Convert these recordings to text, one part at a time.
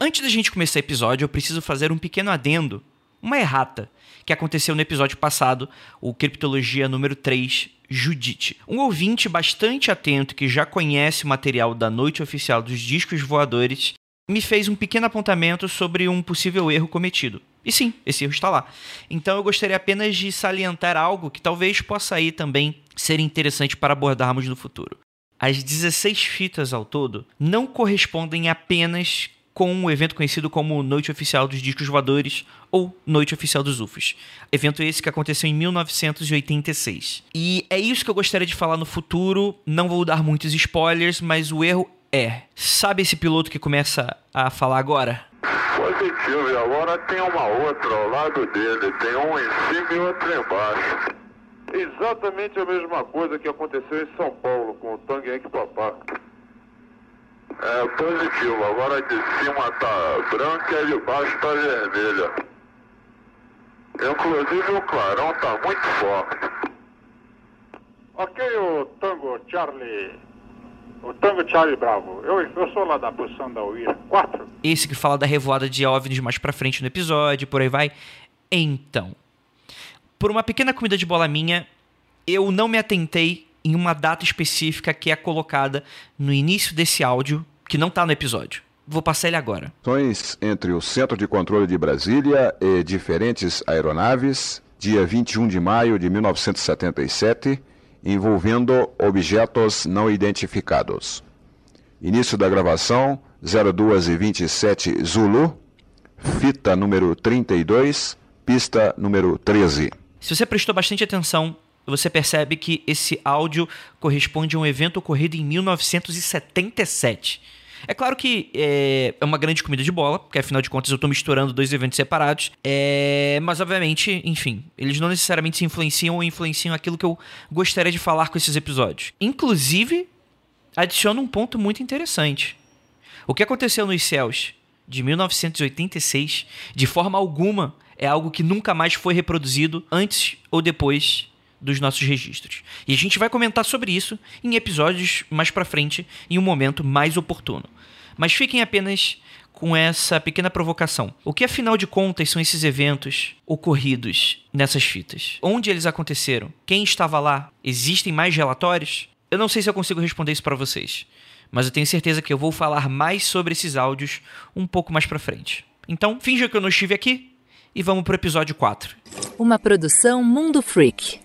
Antes da gente começar o episódio, eu preciso fazer um pequeno adendo, uma errata, que aconteceu no episódio passado, o Criptologia número 3, Judite. Um ouvinte bastante atento que já conhece o material da noite oficial dos discos voadores me fez um pequeno apontamento sobre um possível erro cometido. E sim, esse erro está lá. Então eu gostaria apenas de salientar algo que talvez possa aí também ser interessante para abordarmos no futuro. As 16 fitas ao todo não correspondem apenas com um evento conhecido como Noite Oficial dos Discos Voadores ou Noite Oficial dos UFOs. Evento esse que aconteceu em 1986. E é isso que eu gostaria de falar no futuro. Não vou dar muitos spoilers, mas o erro é. Sabe esse piloto que começa a falar agora? Positivo, e agora tem uma outra ao lado dele. Tem um em cima e outro embaixo. Exatamente a mesma coisa que aconteceu em São Paulo com o Tang Henk Papá. É positivo, agora de cima tá branca e de baixo tá vermelha. Inclusive o clarão tá muito forte. Ok, o Tango Charlie. O Tango Charlie Bravo. Eu, eu sou lá da posição da UIR 4. Esse que fala da revoada de OVNIs mais pra frente no episódio, por aí vai. Então, por uma pequena comida de bola minha, eu não me atentei em uma data específica que é colocada no início desse áudio, que não está no episódio. Vou passar ele agora. Entre o Centro de Controle de Brasília e diferentes aeronaves, dia 21 de maio de 1977, envolvendo objetos não identificados. Início da gravação, 02 e 27 Zulu, fita número 32, pista número 13. Se você prestou bastante atenção, você percebe que esse áudio corresponde a um evento ocorrido em 1977. É claro que é, é, uma grande comida de bola, porque afinal de contas eu estou misturando dois eventos separados. É, mas obviamente, enfim, eles não necessariamente se influenciam ou influenciam aquilo que eu gostaria de falar com esses episódios. Inclusive, adiciona um ponto muito interessante. O que aconteceu nos céus de 1986, de forma alguma, é algo que nunca mais foi reproduzido antes ou depois dos nossos registros. E a gente vai comentar sobre isso em episódios mais para frente, em um momento mais oportuno. Mas fiquem apenas com essa pequena provocação. O que afinal de contas são esses eventos ocorridos nessas fitas? Onde eles aconteceram? Quem estava lá? Existem mais relatórios? Eu não sei se eu consigo responder isso para vocês, mas eu tenho certeza que eu vou falar mais sobre esses áudios um pouco mais para frente. Então, finja que eu não estive aqui e vamos pro episódio 4. Uma produção Mundo Freak.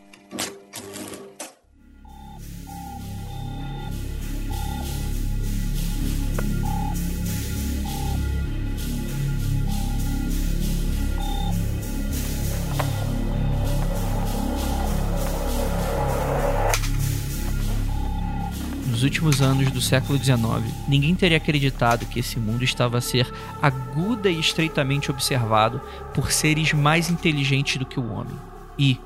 Últimos anos do século XIX, ninguém teria acreditado que esse mundo estava a ser aguda e estreitamente observado por seres mais inteligentes do que o homem. E,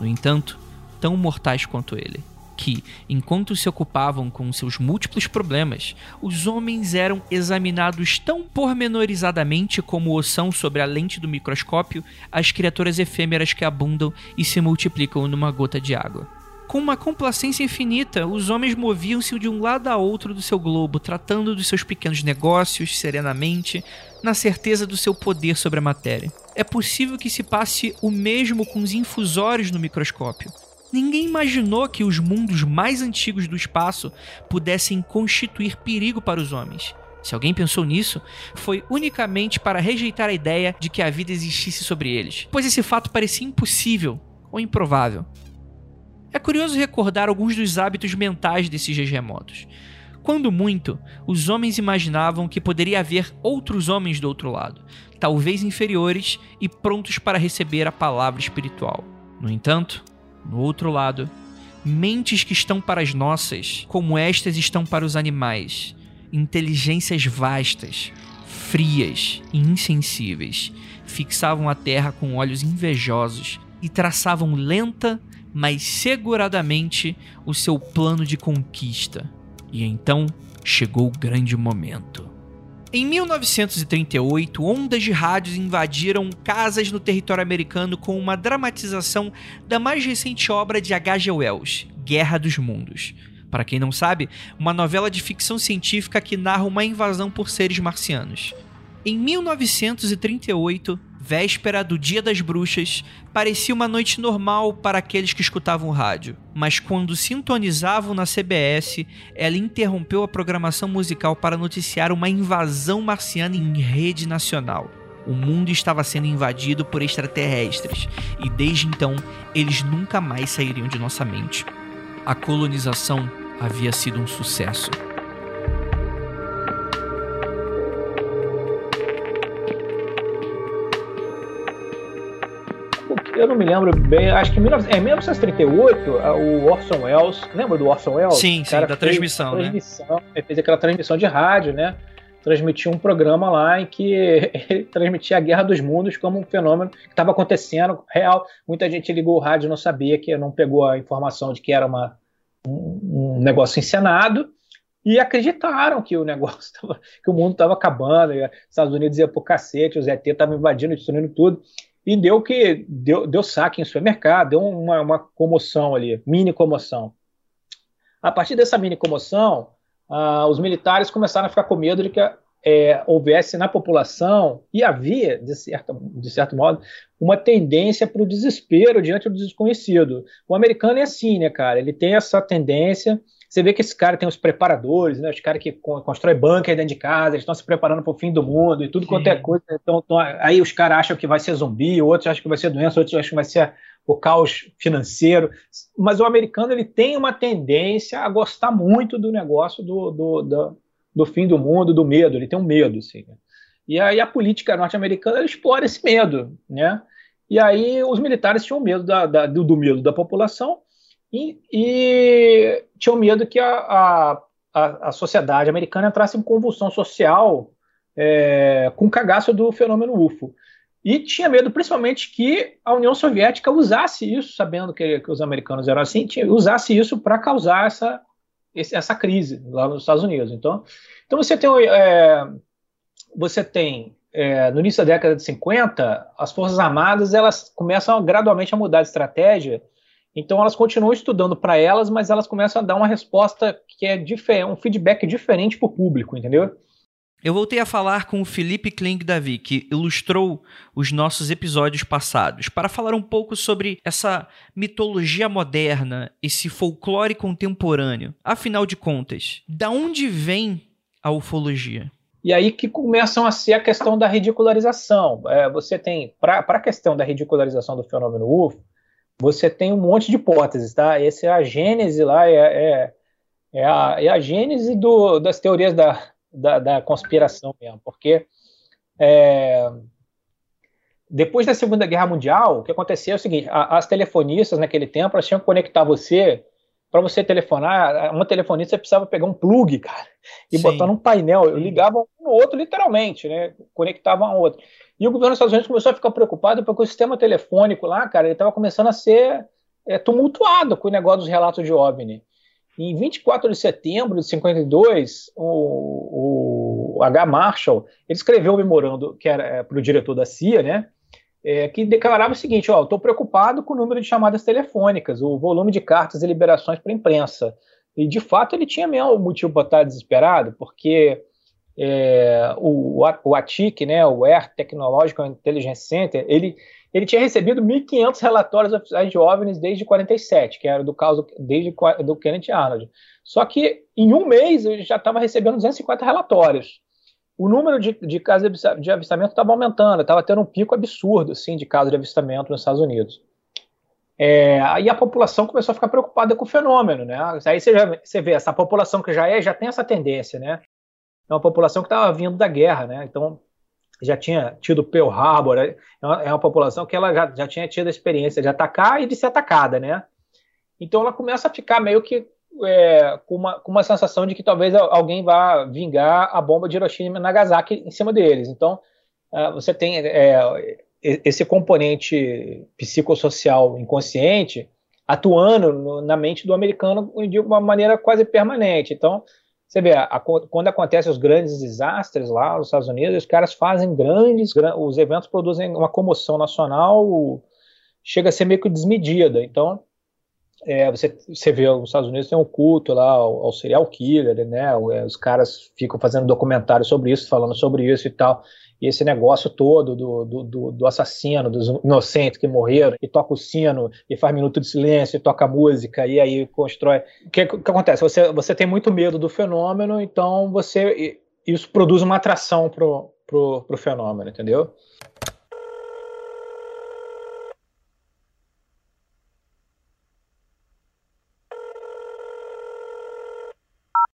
no entanto, tão mortais quanto ele. Que, enquanto se ocupavam com seus múltiplos problemas, os homens eram examinados tão pormenorizadamente como o são sobre a lente do microscópio as criaturas efêmeras que abundam e se multiplicam numa gota de água. Com uma complacência infinita, os homens moviam-se de um lado a outro do seu globo, tratando dos seus pequenos negócios serenamente, na certeza do seu poder sobre a matéria. É possível que se passe o mesmo com os infusórios no microscópio. Ninguém imaginou que os mundos mais antigos do espaço pudessem constituir perigo para os homens. Se alguém pensou nisso, foi unicamente para rejeitar a ideia de que a vida existisse sobre eles, pois esse fato parecia impossível ou improvável. É curioso recordar alguns dos hábitos mentais desses remotos. Quando muito, os homens imaginavam que poderia haver outros homens do outro lado, talvez inferiores e prontos para receber a palavra espiritual. No entanto, no outro lado, mentes que estão para as nossas, como estas estão para os animais, inteligências vastas, frias e insensíveis, fixavam a terra com olhos invejosos e traçavam lenta mas seguradamente o seu plano de conquista. E então chegou o grande momento. Em 1938, ondas de rádios invadiram casas no território americano com uma dramatização da mais recente obra de H.G. Wells, Guerra dos Mundos. Para quem não sabe, uma novela de ficção científica que narra uma invasão por seres marcianos. Em 1938, véspera do Dia das Bruxas, parecia uma noite normal para aqueles que escutavam rádio. Mas quando sintonizavam na CBS, ela interrompeu a programação musical para noticiar uma invasão marciana em rede nacional. O mundo estava sendo invadido por extraterrestres e desde então eles nunca mais sairiam de nossa mente. A colonização havia sido um sucesso. Eu não me lembro bem, acho que em 1938, o Orson Welles, lembra do Orson Welles? Sim, sim, da transmissão, transmissão né? Ele fez aquela transmissão de rádio, né? Transmitia um programa lá em que ele transmitia a Guerra dos Mundos como um fenômeno que estava acontecendo real. Muita gente ligou o rádio e não sabia, que não pegou a informação de que era uma, um, um negócio encenado e acreditaram que o negócio tava, que o mundo estava acabando, os Estados Unidos ia pro cacete, os ET estavam invadindo, destruindo tudo e deu que deu, deu saque em supermercado, deu uma, uma comoção ali, mini comoção. A partir dessa mini comoção, ah, os militares começaram a ficar com medo de que é, houvesse na população, e havia, de, certa, de certo modo, uma tendência para o desespero diante do desconhecido. O americano é assim, né, cara? Ele tem essa tendência você vê que esse cara tem os preparadores, né? Os caras que constroem bunker dentro de casa, eles estão se preparando para o fim do mundo e tudo Sim. quanto é coisa. Então, então, aí os caras acham que vai ser zumbi, outros acham que vai ser doença, outros acham que vai ser o caos financeiro. Mas o americano ele tem uma tendência a gostar muito do negócio do, do, do, do fim do mundo, do medo. Ele tem um medo, assim. Né? E aí a política norte-americana explora esse medo, né? E aí os militares tinham medo da, da, do, do medo da população e, e tinham medo que a, a, a, sociedade americana entrasse em convulsão social é, com o cagaço do fenômeno UFO. E tinha medo, principalmente, que a União Soviética usasse isso, sabendo que, que os americanos eram assim, tinha, usasse isso para causar essa, essa crise lá nos Estados Unidos. Então, então você tem, é, você tem é, no início da década de 50, as Forças Armadas elas começam gradualmente a mudar de estratégia então elas continuam estudando para elas, mas elas começam a dar uma resposta que é um feedback diferente para o público, entendeu? Eu voltei a falar com o Felipe Kling Davi, que ilustrou os nossos episódios passados, para falar um pouco sobre essa mitologia moderna, esse folclore contemporâneo. Afinal de contas, da onde vem a ufologia? E aí que começam a ser a questão da ridicularização. É, você tem, para a questão da ridicularização do fenômeno UFO, você tem um monte de hipóteses, tá? Essa é a gênese lá, é, é, é, a, é a gênese do, das teorias da, da, da, conspiração mesmo, porque é, depois da Segunda Guerra Mundial, o que acontecia é o seguinte, a, as telefonistas naquele tempo, elas tinham que conectar você, para você telefonar, uma telefonista precisava pegar um plug, cara, e Sim. botar num painel, eu ligava um no outro literalmente, né, conectava um outro. E o governo dos Estados Unidos começou a ficar preocupado porque o sistema telefônico lá, cara, ele estava começando a ser é, tumultuado com o negócio dos relatos de OVNI. Em 24 de setembro de 52, o, o H. Marshall ele escreveu um memorando que era é, para o diretor da CIA, né? É, que declarava o seguinte: ó, estou preocupado com o número de chamadas telefônicas, o volume de cartas e liberações para imprensa. E de fato ele tinha mesmo motivo para estar desesperado, porque é, o, o ATIC, né, o Air Technological Intelligence Center, ele, ele tinha recebido 1.500 relatórios oficiais de OVNIs desde 47, que era do caso desde do Kenneth Arnold. Só que em um mês ele já estava recebendo 250 relatórios. O número de, de casos de avistamento estava aumentando, estava tendo um pico absurdo assim, de casos de avistamento nos Estados Unidos. É, aí a população começou a ficar preocupada com o fenômeno, né? Aí você, já, você vê, essa população que já é, já tem essa tendência, né? É uma população que estava vindo da guerra, né? Então já tinha tido Pearl Harbor, é uma, é uma população que ela já, já tinha tido a experiência de atacar e de ser atacada, né? Então ela começa a ficar meio que é, com, uma, com uma sensação de que talvez alguém vá vingar a bomba de Hiroshima e Nagasaki em cima deles. Então uh, você tem é, esse componente psicossocial inconsciente atuando na mente do americano de uma maneira quase permanente. Então você vê, a, a, quando acontecem os grandes desastres lá nos Estados Unidos, os caras fazem grandes, os eventos produzem uma comoção nacional, chega a ser meio que desmedida. Então, é, você, você vê os Estados Unidos tem um culto lá ao, ao serial killer, né? É, os caras ficam fazendo documentários sobre isso, falando sobre isso e tal. E esse negócio todo do, do, do, assassino, dos inocentes que morreram, e toca o sino, e faz minuto de silêncio, e toca música, e aí constrói. O que, que acontece? Você, você tem muito medo do fenômeno, então você isso produz uma atração pro, pro, pro fenômeno, entendeu?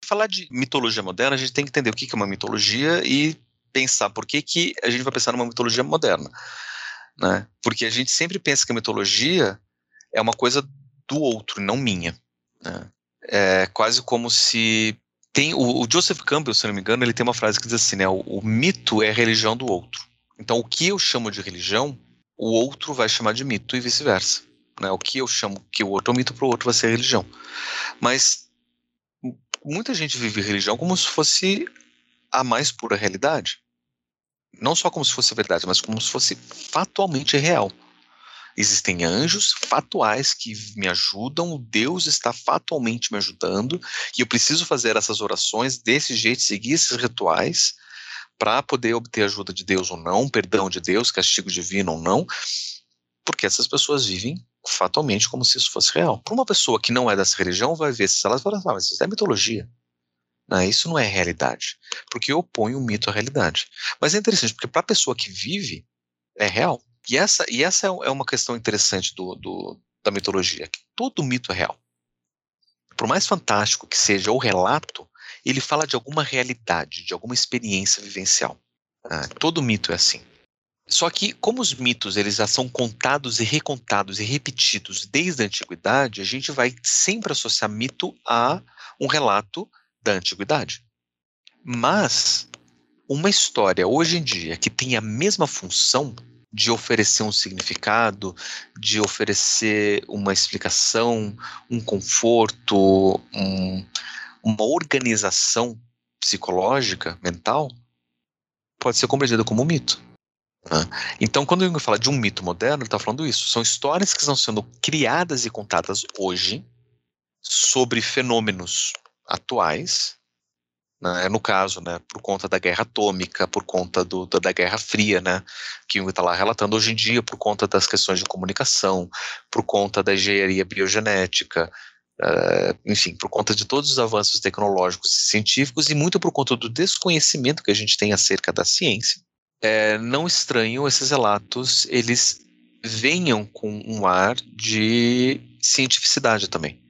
falar de mitologia moderna, a gente tem que entender o que é uma mitologia e pensar por que, que a gente vai pensar numa mitologia moderna. Né? Porque a gente sempre pensa que a mitologia é uma coisa do outro, não minha. Né? É quase como se tem o, o, Joseph Campbell, se não me engano, ele tem uma frase que diz assim, né? O, o, mito é a religião do outro. Então, o que eu chamo de religião, o outro vai chamar de mito e vice-versa. Né? O que eu chamo que o outro é mito para o outro vai ser religião. Mas muita gente vive religião como se fosse a mais pura realidade. Não só como se fosse verdade, mas como se fosse fatualmente real. Existem anjos fatuais que me ajudam, Deus está fatualmente me ajudando, e eu preciso fazer essas orações desse jeito, seguir esses rituais, para poder obter ajuda de Deus ou não, perdão de Deus, castigo divino ou não, porque essas pessoas vivem fatalmente como se isso fosse real. Para uma pessoa que não é dessa religião, vai ver se elas falam, ah, mas isso é mitologia. Não, isso não é realidade, porque oponho o mito à realidade. Mas é interessante, porque para a pessoa que vive, é real. E essa, e essa é, é uma questão interessante do, do, da mitologia, que todo mito é real. Por mais fantástico que seja o relato, ele fala de alguma realidade, de alguma experiência vivencial. Ah, todo mito é assim. Só que, como os mitos eles já são contados e recontados e repetidos desde a antiguidade, a gente vai sempre associar mito a um relato da antiguidade. Mas uma história hoje em dia que tem a mesma função de oferecer um significado, de oferecer uma explicação, um conforto, um, uma organização psicológica, mental, pode ser compreendida como um mito. Né? Então, quando Jung fala de um mito moderno, ele está falando isso. São histórias que estão sendo criadas e contadas hoje sobre fenômenos atuais, né? no caso, né, por conta da guerra atômica, por conta do, da, da Guerra Fria, né, que Jung está lá relatando hoje em dia, por conta das questões de comunicação, por conta da engenharia biogenética, uh, enfim, por conta de todos os avanços tecnológicos e científicos e muito por conta do desconhecimento que a gente tem acerca da ciência é, não estranho esses relatos, eles venham com um ar de cientificidade também.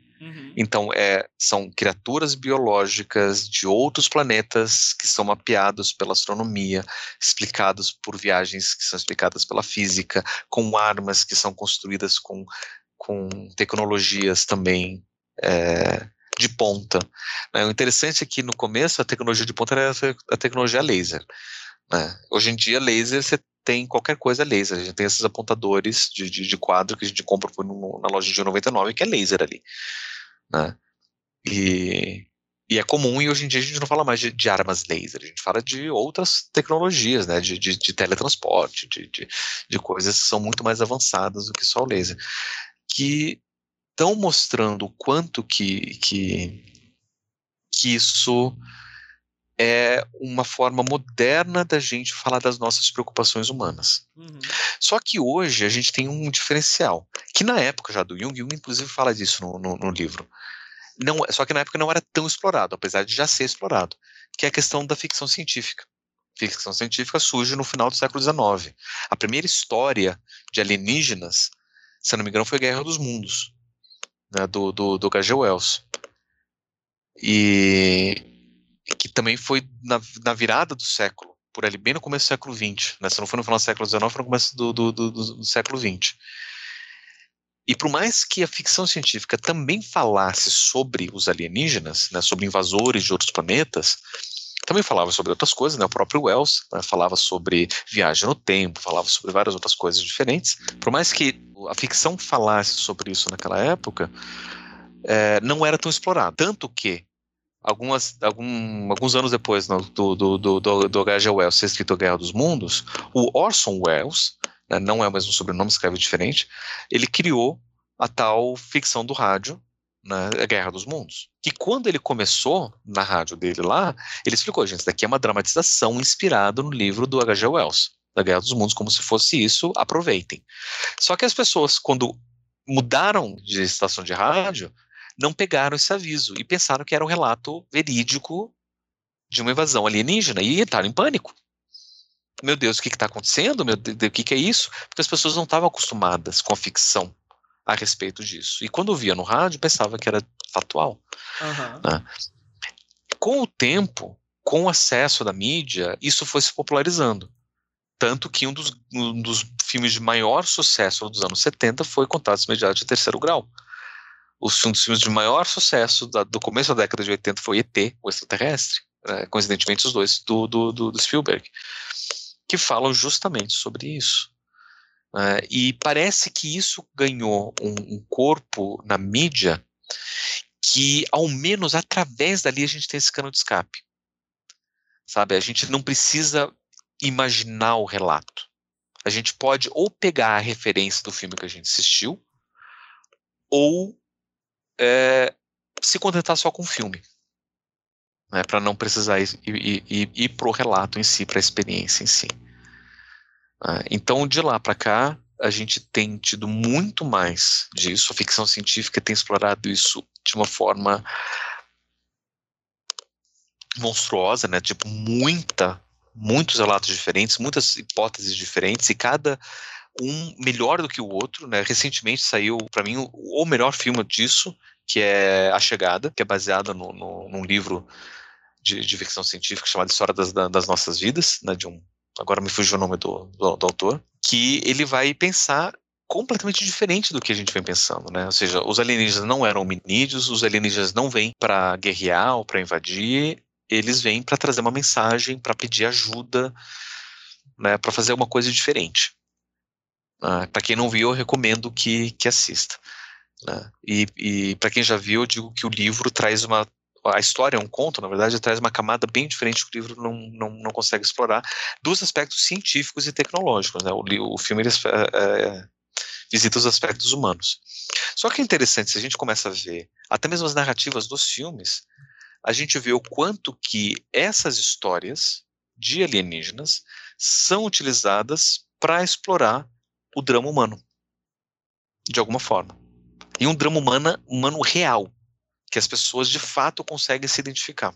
Então, é, são criaturas biológicas de outros planetas que são mapeados pela astronomia, explicados por viagens que são explicadas pela física, com armas que são construídas com, com tecnologias também é, de ponta. Né? O interessante é que no começo a tecnologia de ponta era a tecnologia laser. Né? Hoje em dia, laser, você tem qualquer coisa laser. A gente tem esses apontadores de, de, de quadro que a gente compra na loja de 99 que é laser ali. Né? E, e é comum, e hoje em dia a gente não fala mais de, de armas laser, a gente fala de outras tecnologias, né? de, de, de teletransporte, de, de, coisas que são muito mais avançadas do que só o laser. Que estão mostrando o quanto que, que, que isso é uma forma moderna da gente falar das nossas preocupações humanas. Uhum. Só que hoje a gente tem um diferencial, que na época já do Jung, Jung inclusive fala disso no, no, no livro, não, só que na época não era tão explorado, apesar de já ser explorado, que é a questão da ficção científica. Ficção científica surge no final do século XIX. A primeira história de alienígenas, se não me engano, foi a Guerra dos Mundos, né, do, do, do H.G. Wells. E que também foi na, na, virada do século, por ali, bem no começo do século XX. Né? Se não foi no final do século XIX, foi no começo do, do, do, do século XX. E por mais que a ficção científica também falasse sobre os alienígenas, né, sobre invasores de outros planetas, também falava sobre outras coisas, né, o próprio Wells né, falava sobre viagem no tempo, falava sobre várias outras coisas diferentes. Por mais que a ficção falasse sobre isso naquela época, é, não era tão explorado. Tanto que algumas, algum, alguns anos depois no, do, do, do, do H.G. Wells ser escrito Guerra dos Mundos, o Orson Welles, né, não é o mesmo sobrenome, escreve diferente, ele criou a tal ficção do rádio, né, Guerra dos Mundos. Que quando ele começou na rádio dele lá, ele explicou, gente, isso daqui é uma dramatização inspirada no livro do H.G. Wells, da Guerra dos Mundos, como se fosse isso, aproveitem. Só que as pessoas, quando mudaram de estação de rádio, não pegaram esse aviso e pensaram que era um relato verídico de uma invasão alienígena e entraram em pânico. Meu Deus, o que está acontecendo? Meu Deus, o que, que é isso? Porque as pessoas não estavam acostumadas com a ficção a respeito disso. E quando via no rádio, pensava que era factual. Uhum. Né? Com o tempo, com o acesso da mídia, isso foi se popularizando. Tanto que um dos, um dos filmes de maior sucesso dos anos 70 foi Contatos Imediatos de Terceiro Grau. Um dos filmes de maior sucesso da, do começo da década de 80 foi ET, o extraterrestre. É, coincidentemente, os dois do, do, do, do Spielberg. Que falam justamente sobre isso. Uh, e parece que isso ganhou um, um, corpo na mídia que, ao menos através dali, a gente tem esse cano de escape. Sabe? A gente não precisa imaginar o relato. A gente pode ou pegar a referência do filme que a gente assistiu, ou é, se contentar só com o filme. Né, para não precisar ir, ir, ir, ir para o relato em si, para a experiência em si. Ah, então, de lá para cá, a gente tem tido muito mais disso. A ficção científica tem explorado isso de uma forma monstruosa, né? Tipo, muita, muitos relatos diferentes, muitas hipóteses diferentes, e cada um melhor do que o outro, né? Recentemente saiu, para mim, o, melhor filme disso, que é A Chegada, que é baseada no, no, num livro de, de, ficção científica chamado História das, das Nossas Vidas, né? De um agora me fugiu o nome do, do, do autor, que ele vai pensar completamente diferente do que a gente vem pensando, né? Ou seja, os alienígenas não eram hominídeos, os alienígenas não vêm para guerrear ou para invadir, eles vêm para trazer uma mensagem, para pedir ajuda, né? Para fazer uma coisa diferente. Uh, para quem não viu, eu recomendo que, que assista. Né? E, e para quem já viu, eu digo que o livro traz uma a história é um conto, na verdade, traz uma camada bem diferente que o livro não, não, não consegue explorar, dos aspectos científicos e tecnológicos. Né? O, o filme ele, é, é, visita os aspectos humanos. Só que é interessante, se a gente começa a ver até mesmo as narrativas dos filmes, a gente vê o quanto que essas histórias de alienígenas são utilizadas para explorar o drama humano, de alguma forma. E um drama humano, humano real, que as pessoas de fato conseguem se identificar.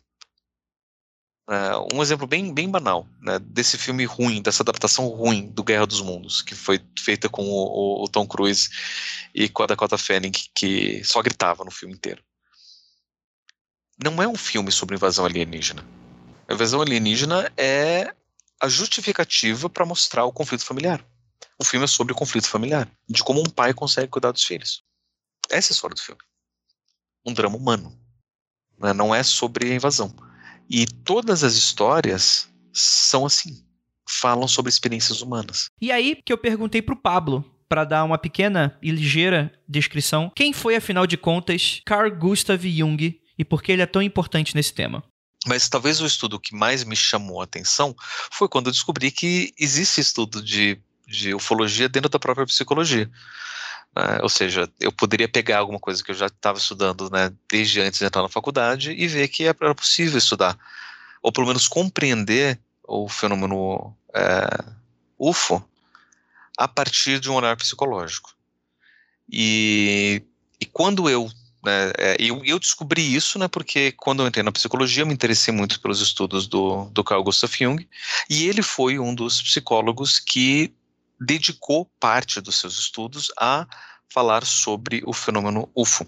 Uh, um exemplo bem, bem banal né, desse filme ruim, dessa adaptação ruim do Guerra dos Mundos, que foi feita com o, o Tom Cruise e com a Dakota Fanning, que só gritava no filme inteiro. Não é um filme sobre invasão alienígena. A invasão alienígena é a justificativa para mostrar o conflito familiar. O filme é sobre o conflito familiar, de como um pai consegue cuidar dos filhos. Essa é a história do filme um drama humano. Né? Não é sobre a invasão. E todas as histórias são assim. Falam sobre experiências humanas. E aí que eu perguntei pro Pablo, para dar uma pequena e ligeira descrição, quem foi, afinal de contas, Carl Gustav Jung e por que ele é tão importante nesse tema? Mas talvez o estudo que mais me chamou a atenção foi quando eu descobri que existe estudo de, de ufologia dentro da própria psicologia. Né? Ou seja, eu poderia pegar alguma coisa que eu já estava estudando né, desde antes de entrar na faculdade e ver que era possível estudar, ou pelo menos compreender o fenômeno é, UFO a partir de um olhar psicológico. E, e quando eu né, é, eu, eu, descobri isso, né, porque quando eu entrei na psicologia, eu me interessei muito pelos estudos do, do Carl Gustav Jung, e ele foi um dos psicólogos que dedicou parte dos seus estudos a falar sobre o fenômeno UFO,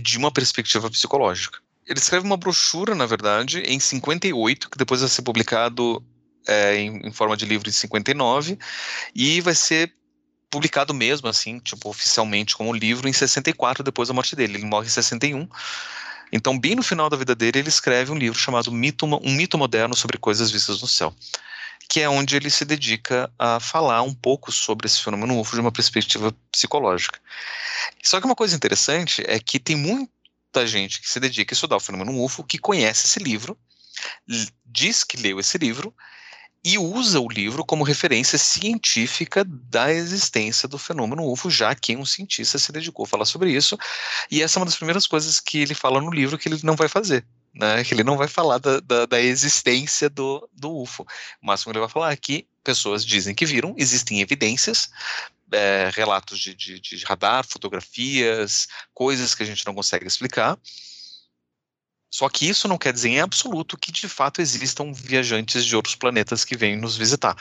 de uma perspectiva psicológica. Ele escreve uma brochura, na verdade, em 58, que depois vai ser publicado é, em, em, forma de livro em 59, e vai ser publicado mesmo, assim, tipo, oficialmente como livro em 64, depois da morte dele. Ele morre em 61. Então, bem no final da vida dele, ele escreve um livro chamado Mito, Um Mito Moderno sobre Coisas Vistas no Céu que é onde ele se dedica a falar um pouco sobre esse fenômeno UFO de uma perspectiva psicológica. Só que uma coisa interessante é que tem muita gente que se dedica a estudar o fenômeno UFO que conhece esse livro, diz que leu esse livro e usa o livro como referência científica da existência do fenômeno UFO, já que um cientista se dedicou a falar sobre isso. E essa é uma das primeiras coisas que ele fala no livro que ele não vai fazer. Né, que ele não vai falar da, da, da existência do, do UFO. O máximo que ele vai falar é que pessoas dizem que viram, existem evidências, é, relatos de, de, de radar, fotografias, coisas que a gente não consegue explicar, só que isso não quer dizer em absoluto que de fato existam viajantes de outros planetas que vêm nos visitar.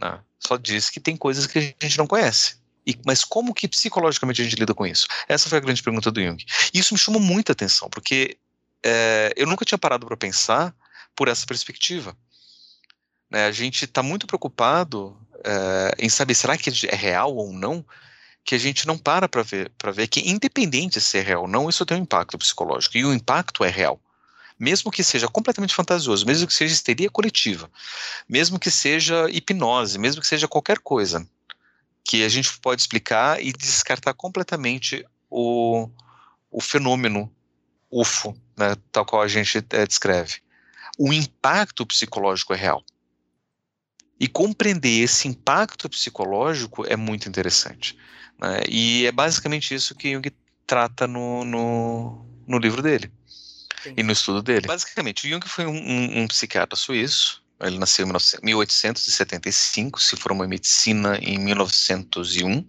Né? Só diz que tem coisas que a gente não conhece. E, mas como que psicologicamente a gente lida com isso? Essa foi a grande pergunta do Jung. E isso me chamou muita atenção, porque é, eu nunca tinha parado para pensar por essa perspectiva. Né? A gente está muito preocupado é, em saber será que é real ou não, que a gente não para para ver, ver que, independente se é real ou não, isso tem um impacto psicológico. E o impacto é real. Mesmo que seja completamente fantasioso, mesmo que seja histeria coletiva, mesmo que seja hipnose, mesmo que seja qualquer coisa, que a gente pode explicar e descartar completamente o, o fenômeno UFO, né, tal qual a gente é, descreve. O impacto psicológico é real. E compreender esse impacto psicológico é muito interessante. Né? E é basicamente isso que Jung trata no, no, no livro dele e no estudo dele. Basicamente, Jung foi um, um, um psiquiatra suíço. Ele nasceu em 1875, se formou em medicina em 1901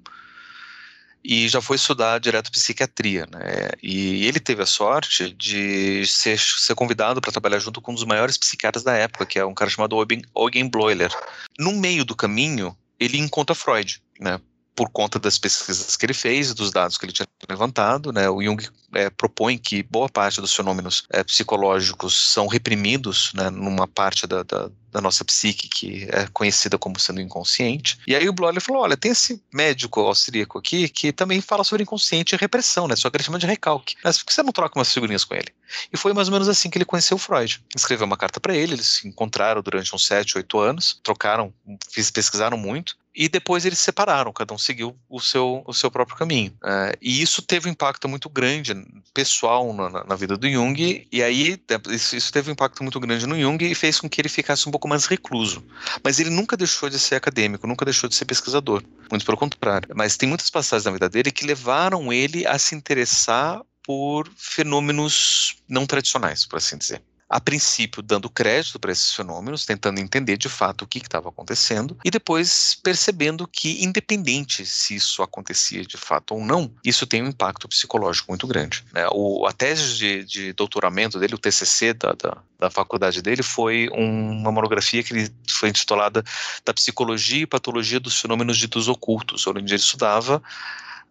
e já foi estudar direto psiquiatria, né? E ele teve a sorte de ser, ser convidado para trabalhar junto com um dos maiores psiquiatras da época, que é um cara chamado Eugen Bleuler. No meio do caminho, ele encontra Freud, né? Por conta das pesquisas que ele fez, dos dados que ele tinha levantado, né, o Jung é, propõe que boa parte dos fenômenos é, psicológicos são reprimidos né, numa parte da, da, da, nossa psique que é conhecida como sendo inconsciente. E aí o Bloller falou, olha, tem esse médico austríaco aqui que também fala sobre inconsciente e repressão, né, só que ele chama de recalque. Mas por que você não troca umas figurinhas com ele? E foi mais ou menos assim que ele conheceu Freud. Escreveu uma carta para ele, eles se encontraram durante uns sete, oito anos, trocaram, pesquisaram muito, e depois eles se separaram, cada um seguiu o seu, o seu próprio caminho. É, e isso teve um impacto muito grande pessoal na, na vida do Jung, e aí é, isso, isso, teve um impacto muito grande no Jung e fez com que ele ficasse um pouco mais recluso. Mas ele nunca deixou de ser acadêmico, nunca deixou de ser pesquisador, muito pelo contrário. Mas tem muitas passagens na vida dele que levaram ele a se interessar por fenômenos não tradicionais, por assim dizer a princípio dando crédito para esses fenômenos, tentando entender de fato o que estava acontecendo, e depois percebendo que, independente se isso acontecia de fato ou não, isso tem um impacto psicológico muito grande. Né? O, a tese de, de, doutoramento dele, o TCC da, da, da faculdade dele, foi um, uma monografia que ele foi intitulada Da Psicologia e Patologia dos Fenômenos Ditos Ocultos, onde ele estudava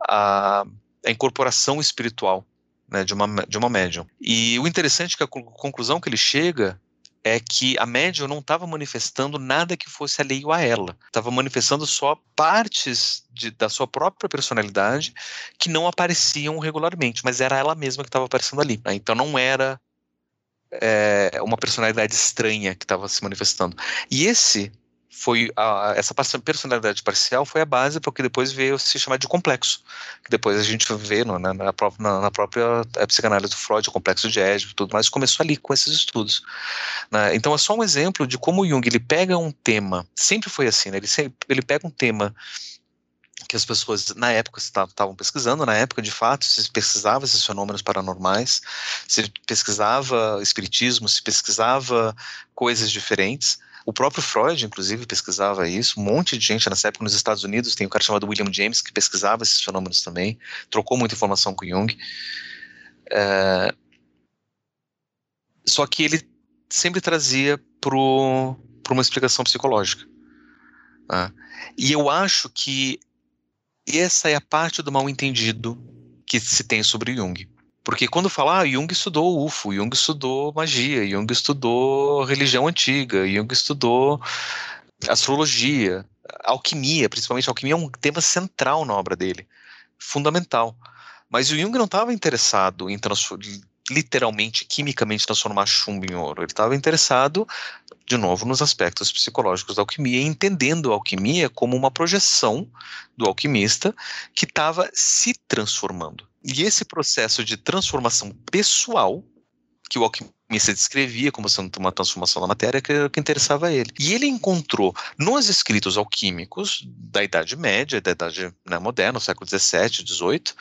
a, a incorporação espiritual né, de, uma, de uma médium. E o interessante é que a conclusão que ele chega é que a médium não estava manifestando nada que fosse alheio a ela. Estava manifestando só partes de, da sua própria personalidade que não apareciam regularmente, mas era ela mesma que estava aparecendo ali. Né? Então não era é, uma personalidade estranha que estava se manifestando. E esse foi a, essa personalidade parcial foi a base para o que depois veio se chamar de complexo, que depois a gente vê no, na, na, própria, na, própria é, psicanálise do Freud, o complexo de Édipo, tudo mais, começou ali com esses estudos. Né? Então é só um exemplo de como Jung ele pega um tema, sempre foi assim, né? ele, sempre, ele pega um tema que as pessoas na época estavam pesquisando, na época de fato se pesquisava esses fenômenos paranormais, se pesquisava espiritismo, se pesquisava coisas diferentes, o próprio Freud, inclusive, pesquisava isso. Um monte de gente nessa época nos Estados Unidos. Tem um cara chamado William James que pesquisava esses fenômenos também. Trocou muita informação com Jung. É... Só que ele sempre trazia para uma explicação psicológica. Né? E eu acho que essa é a parte do mal entendido que se tem sobre Jung. Porque quando fala, ah, Jung estudou UFO, Jung estudou magia, Jung estudou religião antiga, Jung estudou astrologia, alquimia, principalmente alquimia é um tema central na obra dele, fundamental. Mas o Jung não estava interessado em literalmente, quimicamente transformar chumbo em ouro. Ele estava interessado, de novo, nos aspectos psicológicos da alquimia, entendendo a alquimia como uma projeção do alquimista que estava se transformando. E esse processo de transformação pessoal que o alquimista descrevia como sendo uma transformação da matéria, que era o que interessava a ele. E ele encontrou nos escritos alquímicos da Idade Média, da Idade né, Moderna, século XVII, XVIII,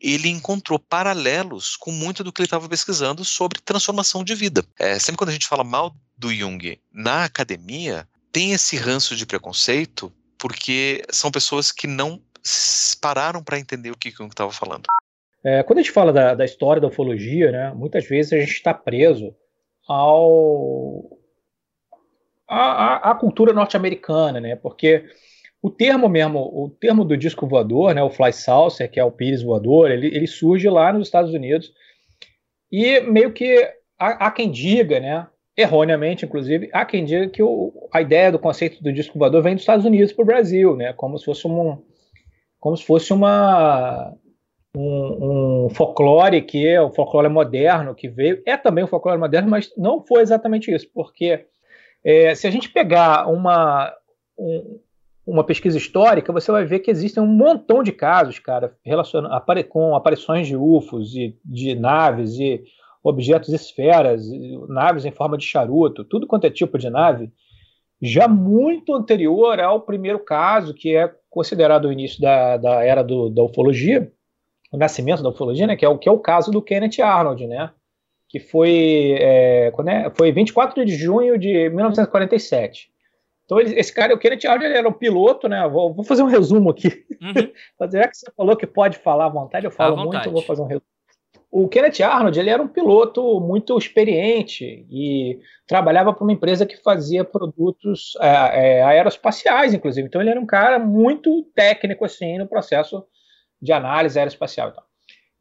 ele encontrou paralelos com muito do que ele estava pesquisando sobre transformação de vida. É, sempre quando a gente fala mal do Jung na academia, tem esse ranço de preconceito porque são pessoas que não pararam para entender o que o Jung estava falando. É, quando a gente fala da, da, história da ufologia, né, muitas vezes a gente está preso ao à, cultura norte-americana, né? Porque o termo mesmo, o termo do disco voador, né, o fly saucer, que é o pires voador, ele, ele surge lá nos Estados Unidos e meio que há, há quem diga, né, erroneamente, inclusive, há quem diga que o, a ideia do conceito do disco voador vem dos Estados Unidos para o Brasil, né, como se fosse um, como se fosse uma um, um, folclore que é o folclore moderno que veio, é também o folclore moderno, mas não foi exatamente isso, porque é, se a gente pegar uma, um, uma pesquisa histórica, você vai ver que existem um montão de casos, cara, apare com aparições de UFOs e de naves e objetos esferas, naves em forma de charuto, tudo quanto é tipo de nave, já muito anterior ao primeiro caso, que é considerado o início da, da era do, da ufologia, o nascimento da ufologia, né, que é o que é o caso do Kenneth Arnold, né, que foi é, quando é, foi 24 de junho de 1947. Então ele, esse cara, o Kenneth Arnold, ele era um piloto, né? Vou, vou fazer um resumo aqui. Uhum. Já que você falou que pode falar à vontade, eu falo vontade. muito, vou fazer um resumo. O Kenneth Arnold ele era um piloto muito experiente e trabalhava para uma empresa que fazia produtos é, é, aeroespaciais, inclusive. Então ele era um cara muito técnico assim no processo de análise aeroespacial e tal.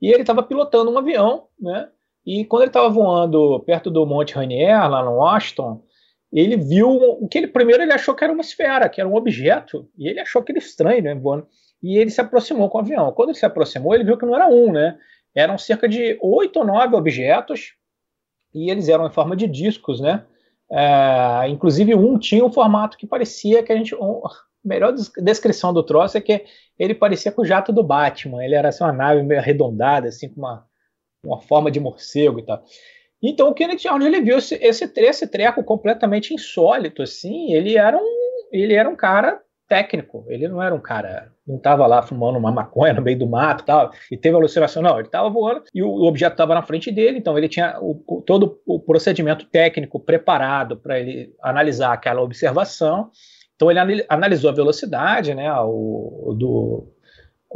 E ele estava pilotando um avião, né? E quando ele estava voando perto do Monte Rainier, lá no Washington, ele viu o que ele primeiro ele achou que era uma esfera, que era um objeto, e ele achou aquele estranho, né, voando. E ele se aproximou com o avião. Quando ele se aproximou, ele viu que não era um, né? Eram cerca de oito ou nove objetos, e eles eram em forma de discos, né? É, inclusive um tinha um formato que parecia que a gente melhor descrição do troço é que ele parecia com o jato do Batman. Ele era assim, uma nave meio arredondada, assim, com uma, uma forma de morcego e tal. Então o Kenneth Arnold ele viu esse, esse, esse treco completamente insólito, assim. Ele era um, ele era um cara técnico. Ele não era um cara, não estava lá fumando uma maconha no meio do mato, tal. E teve alucinação, não. Ele estava voando e o, objeto estava na frente dele. Então ele tinha o, todo o procedimento técnico preparado para ele analisar aquela observação então ele analisou a velocidade, né, o, do,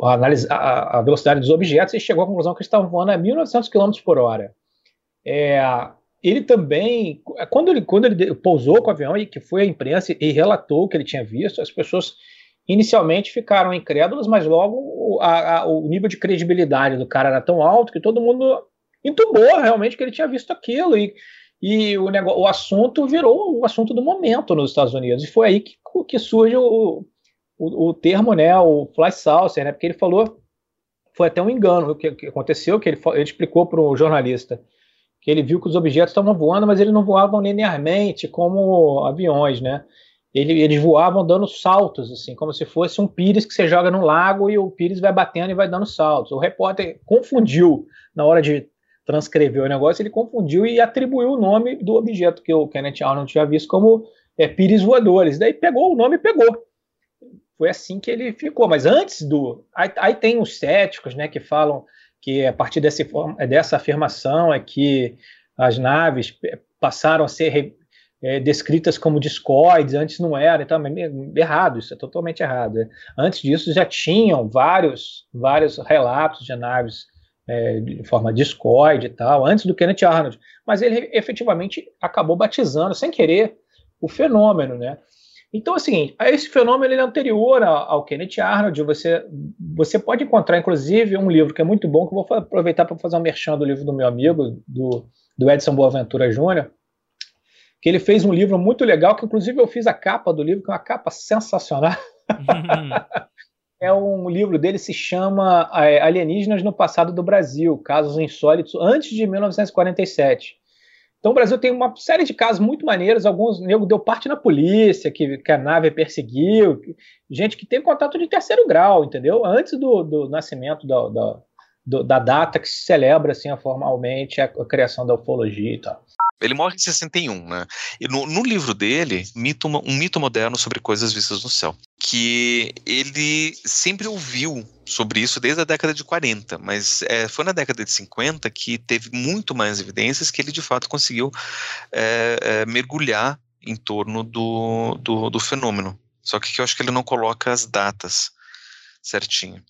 a, a, velocidade dos objetos e chegou à conclusão que eles estavam voando a 1.900 km por hora. É, ele também, quando ele, quando ele pousou com o avião e que foi à imprensa e relatou o que ele tinha visto, as pessoas inicialmente ficaram incrédulas, mas logo a, a, o nível de credibilidade do cara era tão alto que todo mundo entubou realmente que ele tinha visto aquilo. E e o, negócio, o assunto virou o assunto do momento nos Estados Unidos. E foi aí que, que surge o, o, o termo, né, o fly saucer, né, porque ele falou, foi até um engano o que, que aconteceu, que ele, ele explicou para o jornalista que ele viu que os objetos estavam voando, mas eles não voavam linearmente como aviões, né? Ele, eles voavam dando saltos, assim, como se fosse um pires que você joga no lago e o pires vai batendo e vai dando saltos. O repórter confundiu na hora de transcreveu o negócio, ele confundiu e atribuiu o nome do objeto que o Kenneth Arnold tinha visto como é, pires voadores. Daí pegou o nome e pegou. Foi assim que ele ficou. Mas antes do. Aí, aí tem os céticos né, que falam que a partir dessa, dessa afirmação é que as naves passaram a ser é, descritas como discoides, antes não era, então é errado, isso é totalmente errado. Né? Antes disso já tinham vários, vários relatos de naves é, de forma discorde e tal, antes do Kenneth Arnold. Mas ele efetivamente acabou batizando, sem querer, o fenômeno, né? Então é o seguinte, esse fenômeno ele é anterior ao, Kenneth Arnold. Você, você pode encontrar, inclusive, um livro que é muito bom, que eu vou aproveitar para fazer um merchan do livro do meu amigo, do, do Edson Boaventura Júnior, que ele fez um livro muito legal, que inclusive eu fiz a capa do livro, que é uma capa sensacional. é um livro dele se chama é, Alienígenas no Passado do Brasil, Casos Insólitos antes de 1947. Então o Brasil tem uma série de casos muito maneiros, alguns nego deu parte na polícia, que, que a nave perseguiu, gente que teve contato de terceiro grau, entendeu? Antes do, do nascimento da, da, da data que se celebra assim, formalmente a, a criação da ufologia e tal. Ele morre em 61, né? E no, no livro dele, mito, um mito moderno sobre coisas vistas no céu, que ele sempre ouviu sobre isso desde a década de 40, mas é, foi na década de 50 que teve muito mais evidências que ele de fato conseguiu é, é, mergulhar em torno do, do, do fenômeno. Só que eu acho que ele não coloca as datas certinho.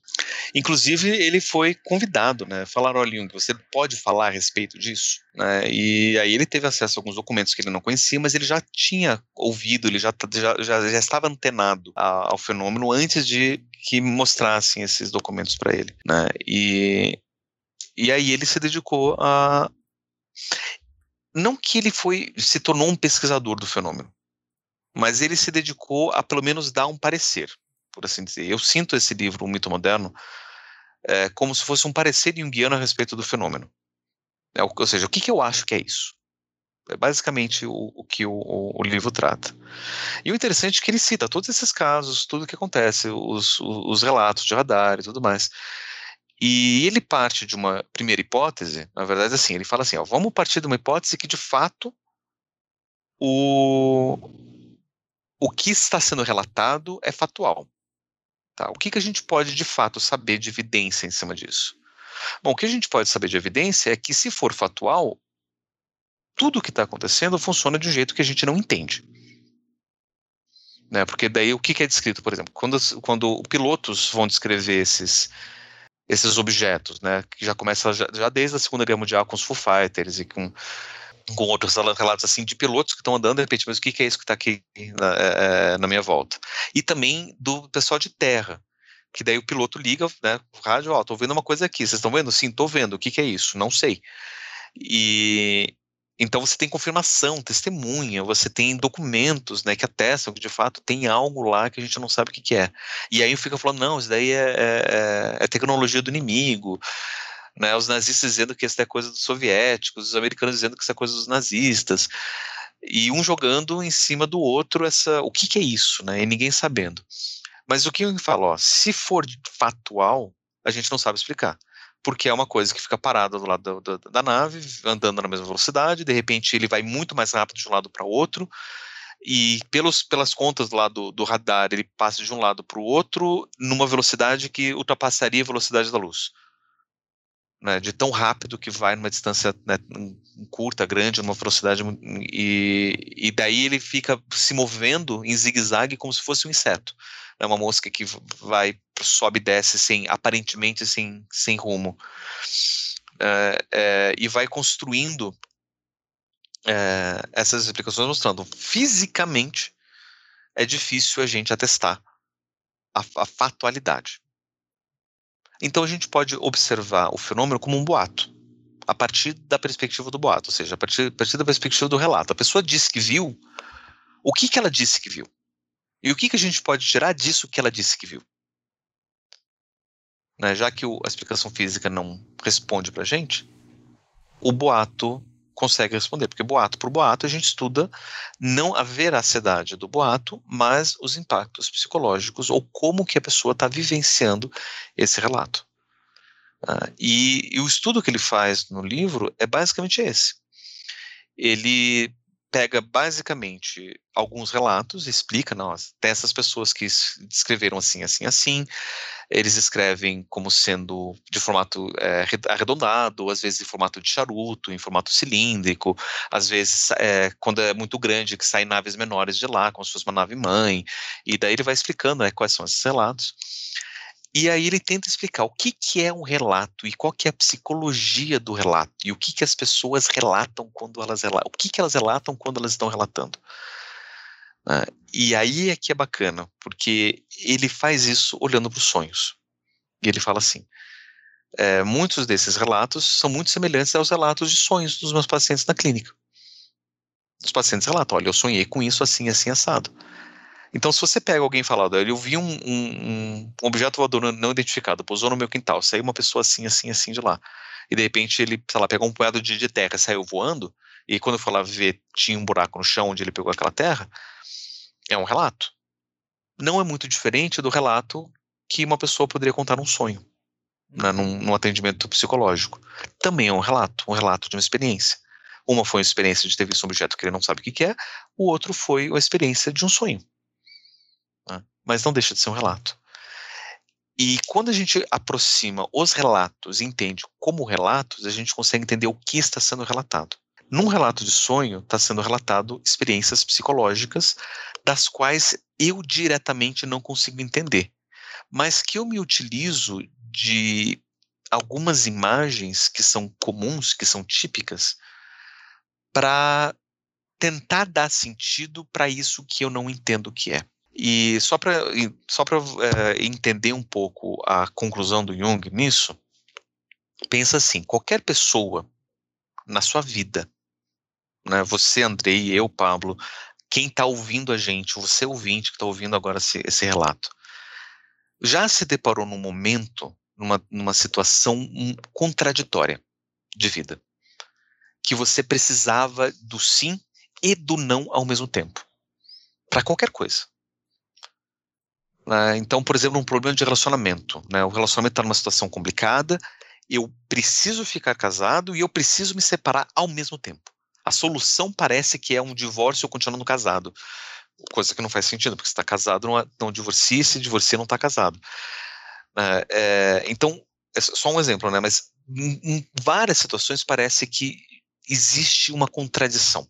Inclusive, ele foi convidado, né? Falaram, olha, Jung, você pode falar a respeito disso? Né? E aí ele teve acesso a alguns documentos que ele não conhecia, mas ele já tinha ouvido, ele já, já, já, já estava antenado ao fenômeno antes de que mostrassem esses documentos para ele, né? E, e aí ele se dedicou a... Não que ele foi, se tornou um pesquisador do fenômeno, mas ele se dedicou a pelo menos dar um parecer por assim dizer. Eu sinto esse livro, O Mito Moderno, é, como se fosse um parecer junguiano a respeito do fenômeno. É, ou seja, o que, que eu acho que é isso? É basicamente o, o que o, o, livro trata. E o interessante é que ele cita todos esses casos, tudo o que acontece, os, os relatos de radar e tudo mais. E ele parte de uma primeira hipótese, na verdade, assim, ele fala assim: ó, vamos partir de uma hipótese que de fato o, o que está sendo relatado é fatual. Tá? O que, que a gente pode de fato saber de evidência em cima disso? Bom, o que a gente pode saber de evidência é que, se for fatual, tudo o que está acontecendo funciona de um jeito que a gente não entende. Né? Porque daí o que, que é descrito, por exemplo, quando, quando pilotos vão descrever esses, esses objetos, né, que já começa já, já, desde a Segunda Guerra Mundial com os Foo Fighters e com com outros relatos assim de pilotos que estão andando de repente, mas o que, é isso que está aqui na, é, na, minha volta? E também do pessoal de terra, que daí o piloto liga, né, o rádio, ó, tô vendo uma coisa aqui, vocês estão vendo? Sim, tô vendo, o que, que é isso? Não sei. E então você tem confirmação, testemunha, você tem documentos, né, que atestam que de fato tem algo lá que a gente não sabe o que, que é. E aí fica falando, não, isso daí é, é, é tecnologia do inimigo, né, os nazistas dizendo que isso é coisa dos soviéticos, os americanos dizendo que isso é coisa dos nazistas, e um jogando em cima do outro essa, o que, que é isso, né, e ninguém sabendo. Mas o que eu falo, ó, se for factual, a gente não sabe explicar porque é uma coisa que fica parada do lado da, da, da, nave, andando na mesma velocidade, de repente ele vai muito mais rápido de um lado para o outro, e pelos, pelas contas lá do, do radar, ele passa de um lado para o outro numa velocidade que ultrapassaria a velocidade da luz né, de tão rápido que vai numa distância né, curta, grande, numa velocidade e, e daí ele fica se movendo em zigue-zague como se fosse um inseto, é uma mosca que vai sobe e desce sem aparentemente sem, sem rumo. É, é, e vai construindo é, essas explicações mostrando. Fisicamente é difícil a gente atestar a, a então a gente pode observar o fenômeno como um boato, a partir da perspectiva do boato, ou seja, a partir, a partir da perspectiva do relato. A pessoa disse que viu, o que, que ela disse que viu? E o que, que a gente pode tirar disso que ela disse que viu? Né, já que o, a explicação física não responde para a gente, o boato consegue responder, porque boato por boato a gente estuda não a veracidade do boato, mas os impactos psicológicos ou como que a pessoa está vivenciando esse relato. Uh, e, e, o estudo que ele faz no livro é basicamente esse. Ele pega basicamente alguns relatos, explica, não, tem essas pessoas que descreveram assim, assim, assim, eles escrevem como sendo de formato é, arredondado, às vezes em formato de charuto, em formato cilíndrico, às vezes é, quando é muito grande, que saem naves menores de lá, como se fosse uma nave mãe, e daí ele vai explicando né, quais são esses relatos. E aí ele tenta explicar o que, que é um relato e qual que é a psicologia do relato e o que, que as pessoas relatam quando elas relatam, o que, que elas relatam quando elas estão relatando. Né? E aí é que é bacana, porque ele faz isso olhando para os sonhos. E ele fala assim: é, muitos desses relatos são muito semelhantes aos relatos de sonhos dos meus pacientes na clínica. Os pacientes relatam: olha, eu sonhei com isso assim, assim, assado. Então, se você pega alguém e fala, eu vi um, um, um objeto voador não identificado, pousou no meu quintal, saiu uma pessoa assim, assim, assim de lá. E de repente ele, sei lá, pegou um punhado de, de terra, saiu voando, e quando eu lá ver, tinha um buraco no chão onde ele pegou aquela terra, é um relato. Não é muito diferente do relato que uma pessoa poderia contar num sonho. né, num, num atendimento psicológico. Também é um relato, um relato de uma experiência. Uma foi uma experiência de ter visto um objeto que ele não sabe o que é, o outro foi a experiência de um sonho. Mas não deixa de ser um relato. E quando a gente aproxima os relatos e entende como relatos, a gente consegue entender o que está sendo relatado. Num relato de sonho, está sendo relatado experiências psicológicas das quais eu diretamente não consigo entender, mas que eu me utilizo de algumas imagens que são comuns, que são típicas, para tentar dar sentido para isso que eu não entendo o que é. E só para só é, entender um pouco a conclusão do Jung nisso, pensa assim: qualquer pessoa na sua vida, né, você, Andrei, eu, Pablo, quem está ouvindo a gente, você ouvinte que está ouvindo agora esse, esse relato, já se deparou num momento, numa, numa situação contraditória de vida, que você precisava do sim e do não ao mesmo tempo, para qualquer coisa. Né? Então, por exemplo, um problema de relacionamento. Né? O relacionamento está numa situação complicada, eu preciso ficar casado e eu preciso me separar ao mesmo tempo. A solução parece que é um divórcio continuando casado. Coisa que não faz sentido, porque se está casado, não, não divorcia, se divorcia, não está casado. É, é, então, é só um exemplo, né? Mas em, em várias situações parece que existe uma contradição.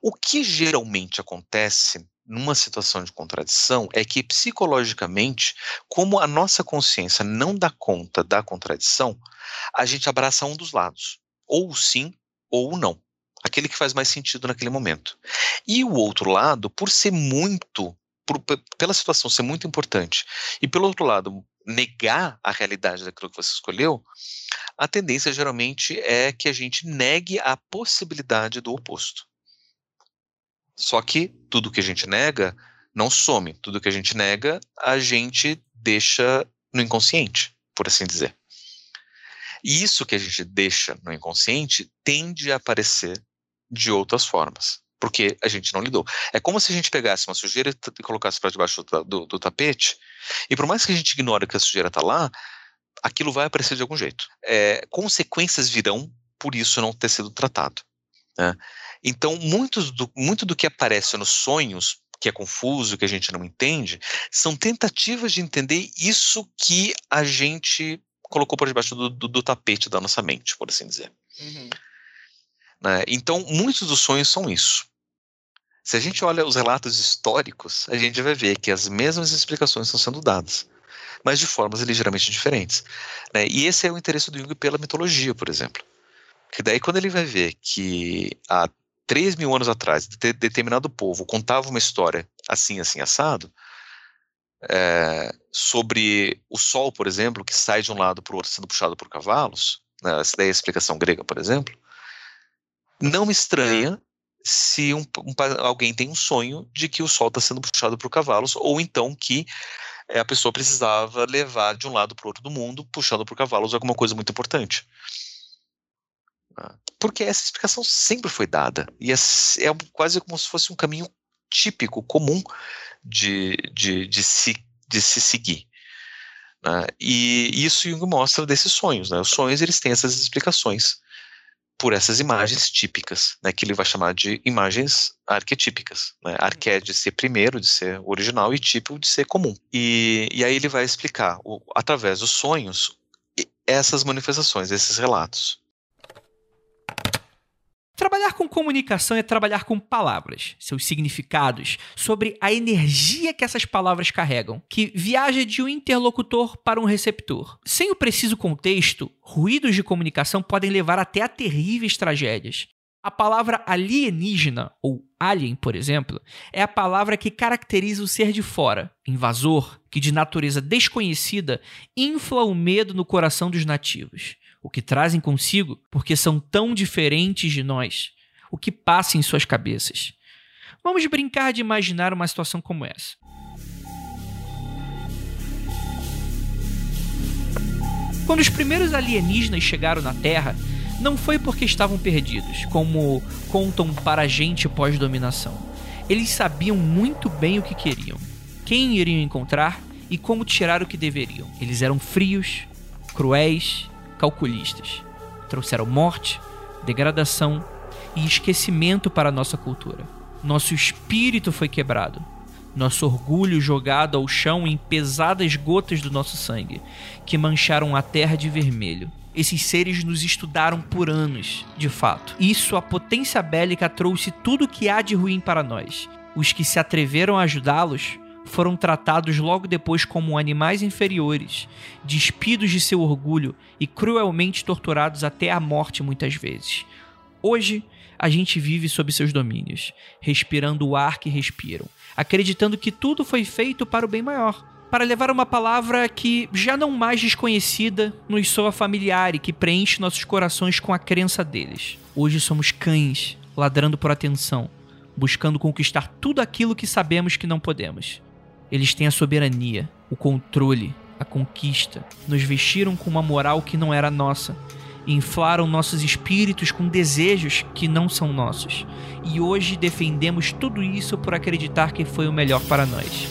O que geralmente acontece numa situação de contradição é que psicologicamente, como a nossa consciência não dá conta da contradição, a gente abraça um dos lados, ou sim ou não, aquele que faz mais sentido naquele momento. E o outro lado, por ser muito, por, pela situação ser muito importante, e pelo outro lado, negar a realidade daquilo que você escolheu, a tendência geralmente é que a gente negue a possibilidade do oposto. Só que tudo que a gente nega não some. Tudo que a gente nega, a gente deixa no inconsciente, por assim dizer. E isso que a gente deixa no inconsciente tende a aparecer de outras formas, porque a gente não lidou. É como se a gente pegasse uma sujeira e colocasse para debaixo do, do, do, tapete, e por mais que a gente ignore que a sujeira está lá, aquilo vai aparecer de algum jeito. É, consequências virão por isso não ter sido tratado. Né? Então, muitos do, muito do que aparece nos sonhos, que é confuso, que a gente não entende, são tentativas de entender isso que a gente colocou por debaixo do, do, do tapete da nossa mente, por assim dizer. Uhum. Né? Então, muitos dos sonhos são isso. Se a gente olha os relatos históricos, a gente vai ver que as mesmas explicações estão sendo dadas, mas de formas ligeiramente diferentes. Né? E esse é o interesse do Jung pela mitologia, por exemplo. Que daí, quando ele vai ver que há 3 mil anos atrás, de determinado povo contava uma história assim, assim, assado, é, sobre o sol, por exemplo, que sai de um lado para o outro sendo puxado por cavalos, né, essa daí é a explicação grega, por exemplo, não me estranha se um, um, alguém tem um sonho de que o sol está sendo puxado por cavalos, ou então que é, a pessoa precisava levar de um lado para o outro do mundo, puxando por cavalos, alguma coisa muito importante. Porque essa explicação sempre foi dada. E é, é quase como se fosse um caminho típico, comum de, de, de, se, de se seguir. Né? E isso Jung mostra desses sonhos. Né? Os sonhos eles têm essas explicações por essas imagens típicas, né, que ele vai chamar de imagens arquetípicas. Né? Arqué de ser primeiro, de ser original, e tipo de ser comum. E, e aí ele vai explicar, o, através dos sonhos, essas manifestações, esses relatos. Trabalhar com comunicação é trabalhar com palavras, seus significados, sobre a energia que essas palavras carregam, que viaja de um interlocutor para um receptor. Sem o preciso contexto, ruídos de comunicação podem levar até a terríveis tragédias. A palavra alienígena, ou alien, por exemplo, é a palavra que caracteriza o ser de fora, invasor, que de natureza desconhecida infla o medo no coração dos nativos o que trazem consigo, porque são tão diferentes de nós, o que passa em suas cabeças. Vamos brincar de imaginar uma situação como essa. Quando os primeiros alienígenas chegaram na Terra, não foi porque estavam perdidos, como contam para a gente pós-dominação. Eles sabiam muito bem o que queriam, quem iriam encontrar e como tirar o que deveriam. Eles eram frios, cruéis, calculistas. Trouxeram morte, degradação e esquecimento para a nossa cultura. Nosso espírito foi quebrado, nosso orgulho jogado ao chão em pesadas gotas do nosso sangue, que mancharam a terra de vermelho. Esses seres nos estudaram por anos, de fato. Isso, a potência bélica trouxe tudo o que há de ruim para nós. Os que se atreveram a ajudá-los foram tratados logo depois como animais inferiores, despidos de seu orgulho e cruelmente torturados até a morte muitas vezes. Hoje, a gente vive sob seus domínios, respirando o ar que respiram, acreditando que tudo foi feito para o bem maior, para levar uma palavra que, já não mais desconhecida, nos soa familiar e que preenche nossos corações com a crença deles. Hoje somos cães, ladrando por atenção, buscando conquistar tudo aquilo que sabemos que não podemos. Eles têm a soberania, o controle, a conquista. Nos vestiram com uma moral que não era nossa. Inflaram nossos espíritos com desejos que não são nossos. E hoje defendemos tudo isso por acreditar que foi o melhor para nós.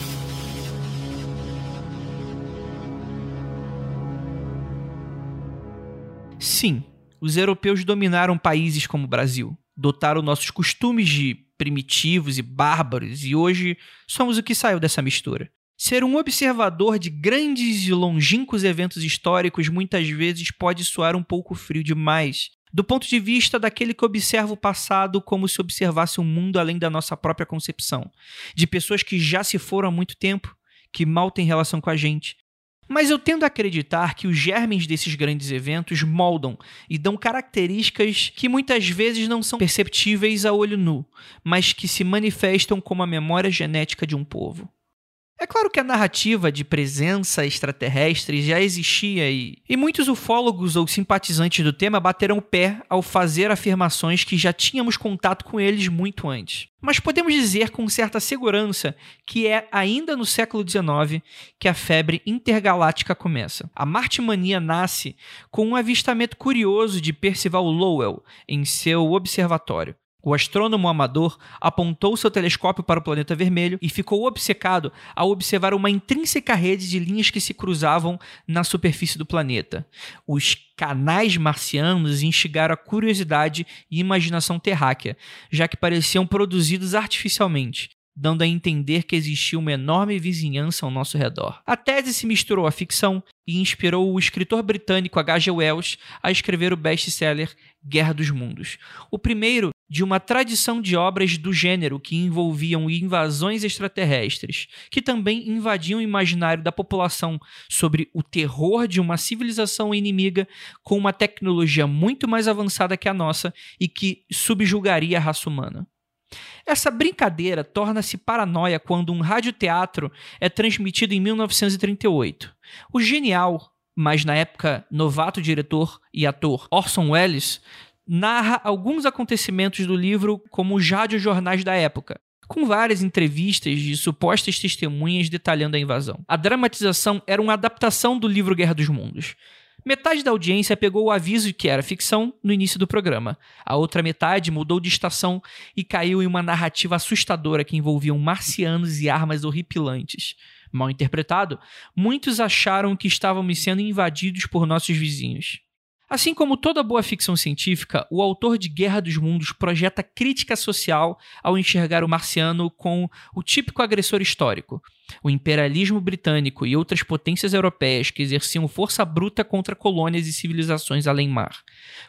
Sim, os europeus dominaram países como o Brasil, dotaram nossos costumes de primitivos e bárbaros, e hoje somos o que saiu dessa mistura. Ser um observador de grandes e longínquos eventos históricos muitas vezes pode soar um pouco frio demais, do ponto de vista daquele que observa o passado como se observasse um mundo além da nossa própria concepção, de pessoas que já se foram há muito tempo, que mal têm relação com a gente, mas eu tendo a acreditar que os germes desses grandes eventos moldam e dão características que muitas vezes não são perceptíveis a olho nu, mas que se manifestam como a memória genética de um povo. É claro que a narrativa de presença extraterrestre já existia e, e muitos ufólogos ou simpatizantes do tema bateram o pé ao fazer afirmações que já tínhamos contato com eles muito antes. Mas podemos dizer com certa segurança que é ainda no século XIX que a febre intergaláctica começa. A Martimania nasce com um avistamento curioso de Percival Lowell em seu observatório. O astrônomo amador apontou seu telescópio para o planeta vermelho e ficou obcecado ao observar uma intrínseca rede de linhas que se cruzavam na superfície do planeta. Os canais marcianos instigaram a curiosidade e imaginação terráquea, já que pareciam produzidos artificialmente dando a entender que existia uma enorme vizinhança ao nosso redor. A tese se misturou à ficção e inspirou o escritor britânico H.G. Wells a escrever o best-seller Guerra dos Mundos. O primeiro de uma tradição de obras do gênero que envolviam invasões extraterrestres, que também invadiam o imaginário da população sobre o terror de uma civilização inimiga com uma tecnologia muito mais avançada que a nossa e que subjugaria a raça humana. Essa brincadeira torna-se paranoia quando um radioteatro é transmitido em 1938. O genial, mas na época novato diretor e ator Orson Welles narra alguns acontecimentos do livro como os radiojornais da época, com várias entrevistas de supostas testemunhas detalhando a invasão. A dramatização era uma adaptação do livro Guerra dos Mundos. Metade da audiência pegou o aviso que era ficção no início do programa. A outra metade mudou de estação e caiu em uma narrativa assustadora que envolvia marcianos e armas horripilantes. Mal interpretado, muitos acharam que estávamos sendo invadidos por nossos vizinhos. Assim como toda boa ficção científica, o autor de Guerra dos Mundos projeta crítica social ao enxergar o marciano com o típico agressor histórico. O imperialismo britânico e outras potências europeias que exerciam força bruta contra colônias e civilizações além-mar,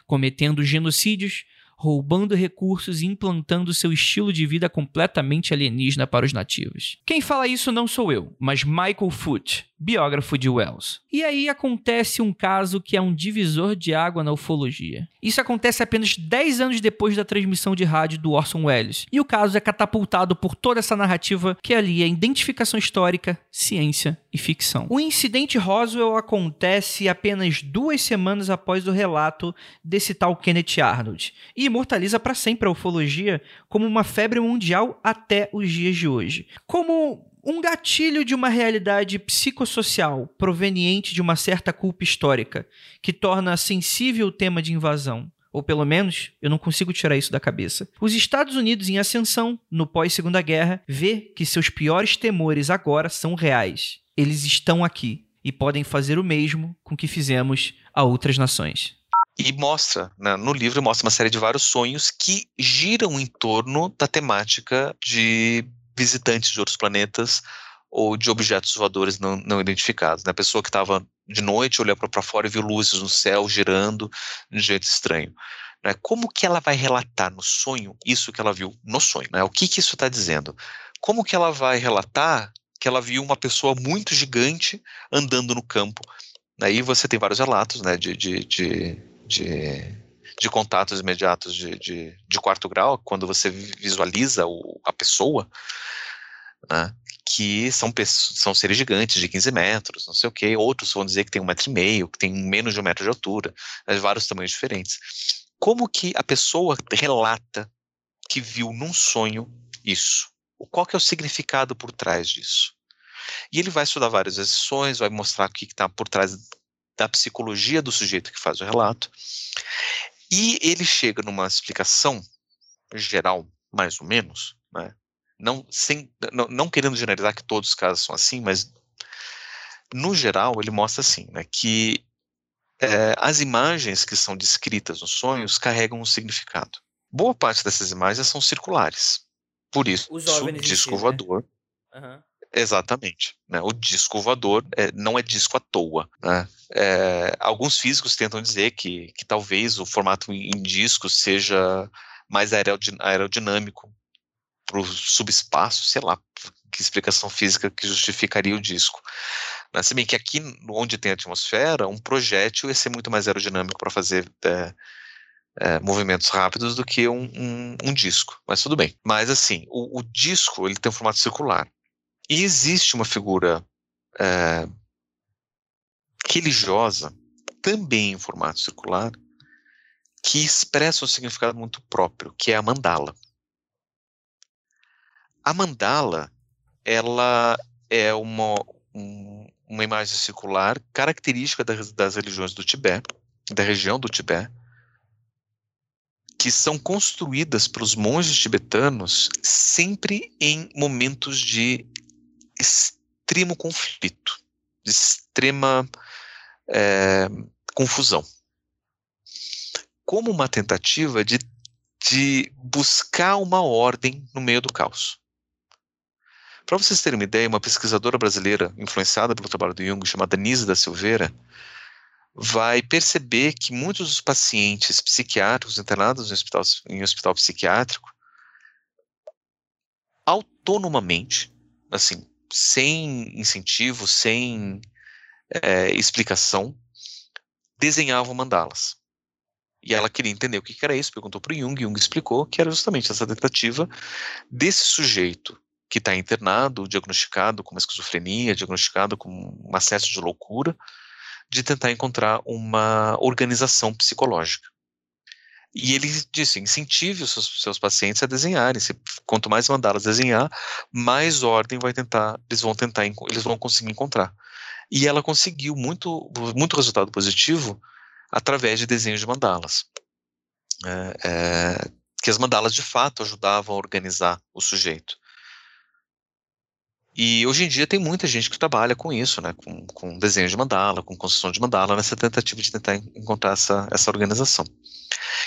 cometendo genocídios, roubando recursos e implantando seu estilo de vida completamente alienígena para os nativos. Quem fala isso não sou eu, mas Michael Foote, biógrafo de Wells. E aí acontece um caso que é um divisor de água na ufologia. Isso acontece apenas 10 anos depois da transmissão de rádio do Orson Welles. E o caso é catapultado por toda essa narrativa que alia identificação histórica, ciência e ficção. O incidente Roswell acontece apenas duas semanas após o relato desse tal Kenneth Arnold e imortaliza para sempre a ufologia como uma febre mundial até os dias de hoje. Como um gatilho de uma realidade psicossocial proveniente de uma certa culpa histórica, que torna sensível o tema de invasão. Ou pelo menos, eu não consigo tirar isso da cabeça. Os Estados Unidos em ascensão, no pós-segunda guerra, vê que seus piores temores agora são reais. Eles estão aqui. e podem fazer o mesmo com que fizemos a outras nações. E mostra, né, no livro, mostra uma série de vários sonhos que giram em torno da temática de visitantes de outros planetas ou de objetos voadores não, não identificados. Né? A pessoa que estava de noite olhou para fora e viu luzes no céu girando de jeito estranho. Né? Como que ela vai relatar no sonho isso que ela viu no sonho? Né? O que, que isso está dizendo? Como que ela vai relatar que ela viu uma pessoa muito gigante andando no campo? Aí você tem vários relatos né, de, de, de, de, de contatos imediatos de, de, de, quarto grau, quando você visualiza o, a pessoa, né, que são, são seres gigantes de 15 metros, não sei o quê. Outros vão dizer que tem um metro e meio, que tem menos de um metro de altura, vários tamanhos diferentes como que a pessoa relata que viu num sonho isso? Qual que é o significado por trás disso? E ele vai estudar várias exceções, vai mostrar o que está por trás da psicologia do sujeito que faz o relato. E ele chega numa explicação geral, mais ou menos, né? não, sem, não, não querendo generalizar que todos os casos são assim, mas no geral ele mostra assim, né, que é, as imagens que são descritas nos sonhos carregam um significado. Boa parte dessas imagens são circulares. Por isso, o disco voador. Né? Uhum. Exatamente. Né? O disco voador é, não é disco à toa. Né? É, alguns físicos tentam dizer que, que talvez o formato em disco seja mais aerodinâmico para o subespaço, sei lá, que explicação física que justificaria o disco. Né? Se bem que aqui, onde tem atmosfera, um projétil ia ser muito mais aerodinâmico para fazer é, é, movimentos rápidos do que um, um, um, disco, mas tudo bem. Mas assim, o, o, disco ele tem um formato circular. E existe uma figura é, religiosa, também em formato circular, que expressa um significado muito próprio, que é a mandala. A mandala, ela é uma, um, uma imagem circular característica das, das religiões do Tibete, da região do Tibete, que são construídas pelos monges tibetanos sempre em momentos de extremo conflito, de extrema é, confusão, como uma tentativa de, de buscar uma ordem no meio do caos. Para vocês terem uma ideia, uma pesquisadora brasileira influenciada pelo trabalho do Jung, chamada Nise da Silveira, vai perceber que muitos dos pacientes psiquiátricos internados em hospital, em hospital psiquiátrico, autonomamente, assim, sem incentivo, sem é, explicação, desenhavam mandalas. E ela queria entender o que era isso, perguntou para o Jung, Jung explicou que era justamente essa tentativa desse sujeito que está internado, diagnosticado com uma esquizofrenia, diagnosticado com um acesso de loucura, de tentar encontrar uma organização psicológica. E ele disse: incentive os seus, seus pacientes a desenharem. Se, quanto mais mandá-los desenhar, mais ordem vai tentar, eles vão tentar, eles vão conseguir encontrar. E ela conseguiu muito, muito resultado positivo através de desenhos de mandalas. É, é, que as mandalas de fato ajudavam a organizar o sujeito. E hoje em dia tem muita gente que trabalha com isso, né? Com, com desenho de mandala, com construção de mandala, nessa tentativa de tentar encontrar essa, essa organização.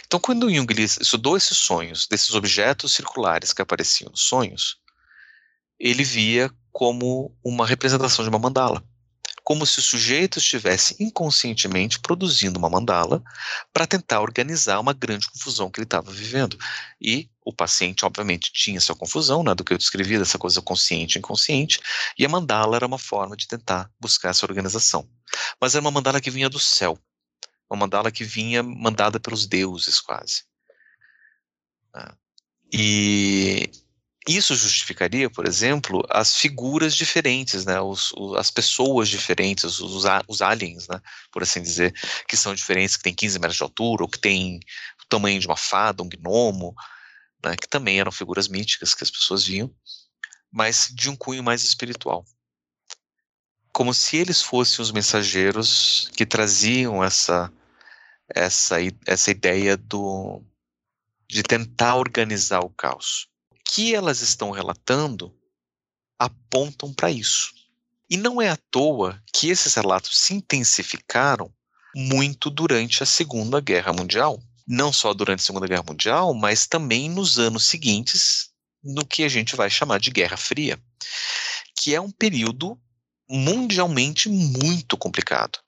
Então, quando Jung estudou esses sonhos, desses objetos circulares que apareciam nos sonhos, ele via como uma representação de uma mandala como se o sujeito estivesse inconscientemente produzindo uma mandala para tentar organizar uma grande confusão que ele estava vivendo. E o paciente, obviamente, tinha essa confusão, né, do que eu descrevi, dessa coisa consciente e inconsciente, e a mandala era uma forma de tentar buscar essa organização. Mas era uma mandala que vinha do céu, uma mandala que vinha mandada pelos deuses, quase. Ah. E isso justificaria, por exemplo, as figuras diferentes, né, os, os, as pessoas diferentes, os, os aliens, né, por assim dizer, que são diferentes, que têm 15 metros de altura, ou que têm o tamanho de uma fada, um gnomo, né, que também eram figuras míticas que as pessoas viam, mas de um cunho mais espiritual. Como se eles fossem os mensageiros que traziam essa, essa, essa ideia do, de tentar organizar o caos que elas estão relatando apontam para isso. E não é à toa que esses relatos se intensificaram muito durante a Segunda Guerra Mundial. Não só durante a Segunda Guerra Mundial, mas também nos anos seguintes, no que a gente vai chamar de Guerra Fria, que é um período mundialmente muito complicado.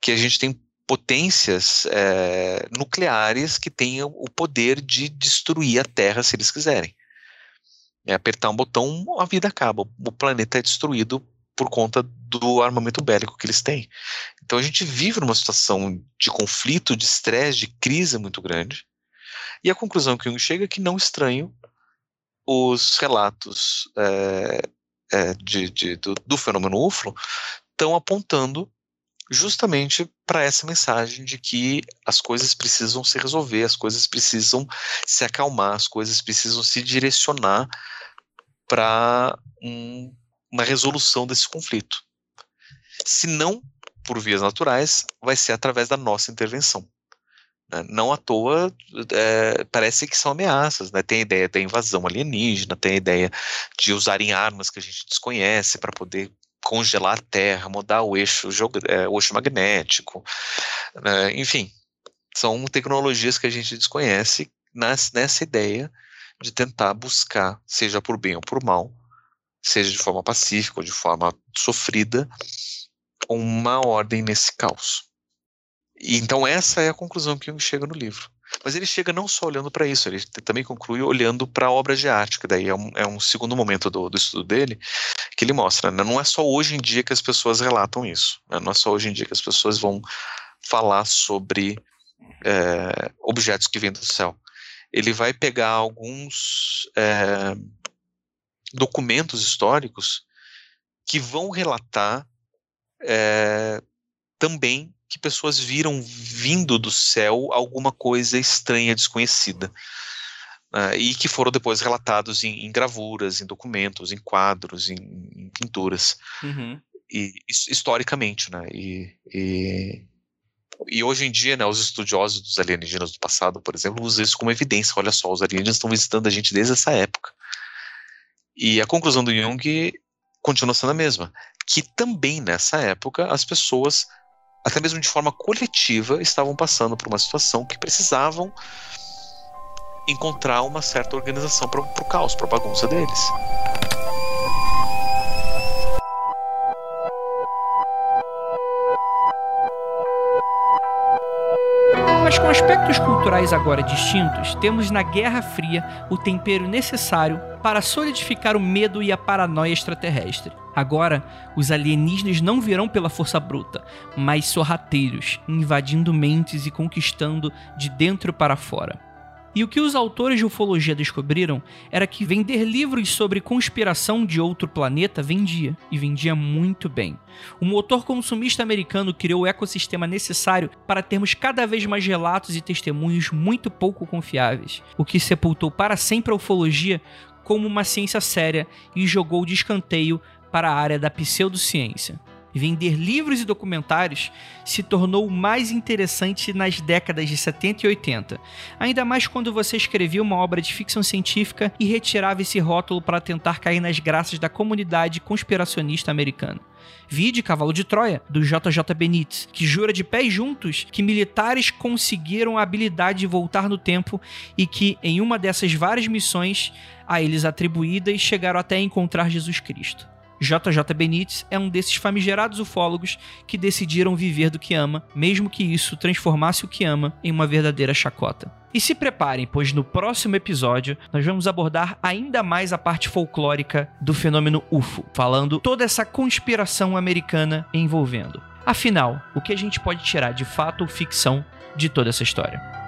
Que a gente tem potências é, nucleares que têm o poder de destruir a Terra se eles quiserem. É apertar um botão, a vida acaba. O planeta é destruído por conta do armamento bélico que eles têm. Então a gente vive numa situação de conflito, de estresse, de crise muito grande. E a conclusão que Jung chega é que não estranho os relatos é, é, de, de, do, do, fenômeno UFO estão apontando justamente para essa mensagem de que as coisas precisam se resolver, as coisas precisam se acalmar, as coisas precisam se direcionar para um, uma resolução desse conflito. Se não por vias naturais, vai ser através da nossa intervenção. Né? Não à toa, é, parece que são ameaças. Né? Tem a ideia da invasão alienígena, tem a ideia de usarem armas que a gente desconhece para poder congelar a Terra, mudar o eixo, é, o eixo magnético, né? enfim, são tecnologias que a gente desconhece nas, nessa ideia de tentar buscar, seja por bem ou por mal, seja de forma pacífica ou de forma sofrida, uma ordem nesse caos. Então essa é a conclusão que Jung chega no livro. Mas ele chega não só olhando para isso, ele também conclui olhando para obras de arte, que daí é um, é um segundo momento do, do, estudo dele, que ele mostra, né? não é só hoje em dia que as pessoas relatam isso, né? não é só hoje em dia que as pessoas vão falar sobre é, objetos que vêm do céu. Ele vai pegar alguns é, documentos históricos que vão relatar é, também que pessoas viram vindo do céu alguma coisa estranha, desconhecida. Uh, e que foram depois relatados em, em, gravuras, em documentos, em quadros, em, em pinturas. Uhum. E, historicamente, né? E, e, e, hoje em dia, né, os estudiosos dos alienígenas do passado, por exemplo, usam isso como evidência. Olha só, os alienígenas estão visitando a gente desde essa época. E a conclusão do Jung continua sendo a mesma, que também nessa época as pessoas até mesmo de forma coletiva, estavam passando por uma situação que precisavam encontrar uma certa organização para o caos, para a bagunça deles. Mas com aspectos culturais agora distintos, temos na Guerra Fria o tempero necessário para solidificar o medo e a paranoia extraterrestre. Agora, os alienígenas não virão pela força bruta, mas sorrateiros, invadindo mentes e conquistando de dentro para fora. E o que os autores de ufologia descobriram era que vender livros sobre conspiração de outro planeta vendia, e vendia muito bem. O motor consumista americano criou o ecossistema necessário para termos cada vez mais relatos e testemunhos muito pouco confiáveis, o que sepultou para sempre a ufologia como uma ciência séria e jogou de escanteio para a área da pseudociência. Vender livros e documentários se tornou mais interessante nas décadas de 70 e 80, ainda mais quando você escrevia uma obra de ficção científica e retirava esse rótulo para tentar cair nas graças da comunidade conspiracionista americana. Vide Cavalo de Troia, do JJ Benítez, que jura de pés juntos que militares conseguiram a habilidade de voltar no tempo e que, em uma dessas várias missões a eles atribuídas, chegaram até encontrar Jesus Cristo. JJ Benítez é um desses famigerados ufólogos que decidiram viver do que ama, mesmo que isso transformasse o que ama em uma verdadeira chacota. E se preparem, pois no próximo episódio nós vamos abordar ainda mais a parte folclórica do fenômeno UFO, falando toda essa conspiração americana envolvendo. Afinal, o que a gente pode tirar de fato ou ficção de toda essa história?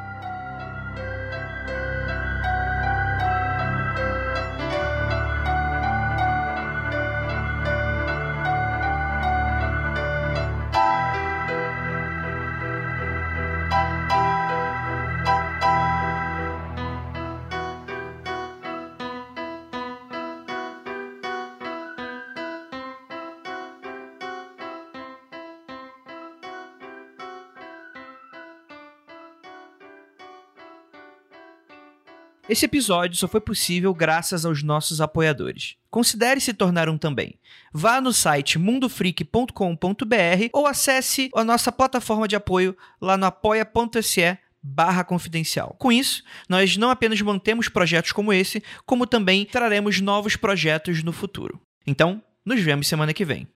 Esse episódio só foi possível graças aos nossos apoiadores. Considere se tornar um também. Vá no site mundofreak.com.br ou acesse a nossa plataforma de apoio lá no apoia.se barra confidencial. Com isso, nós não apenas mantemos projetos como esse, como também traremos novos projetos no futuro. Então, nos vemos semana que vem.